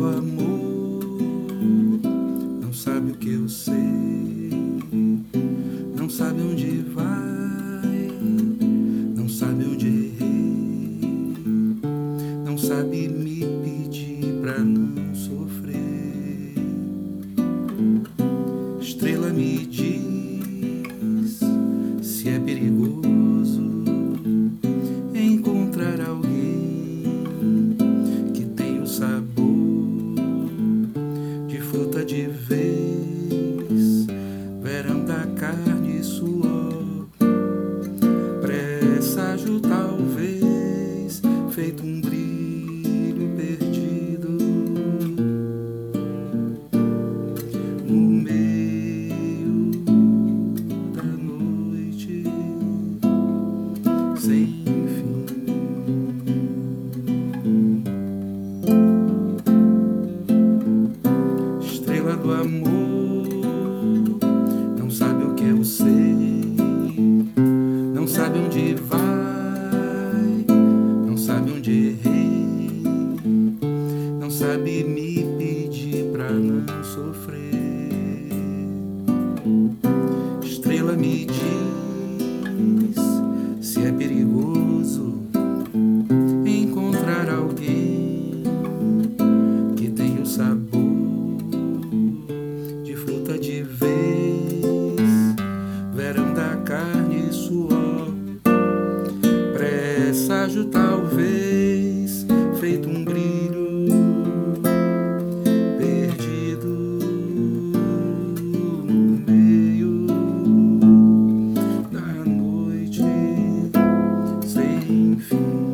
do amor. Não sabe o que eu sei, não sabe onde vai, não sabe onde errei, não sabe me pedir pra não sofrer. Estrela me diz se é perigoso. Feito um brilho perdido no meio da noite sem fim. Estrela do amor, sabe me pedir pra não sofrer. Estrela me diz se é perigoso encontrar alguém que tem o sabor de fruta de vez, verão da carne e suor, presságio talvez feito um da noite sem fim.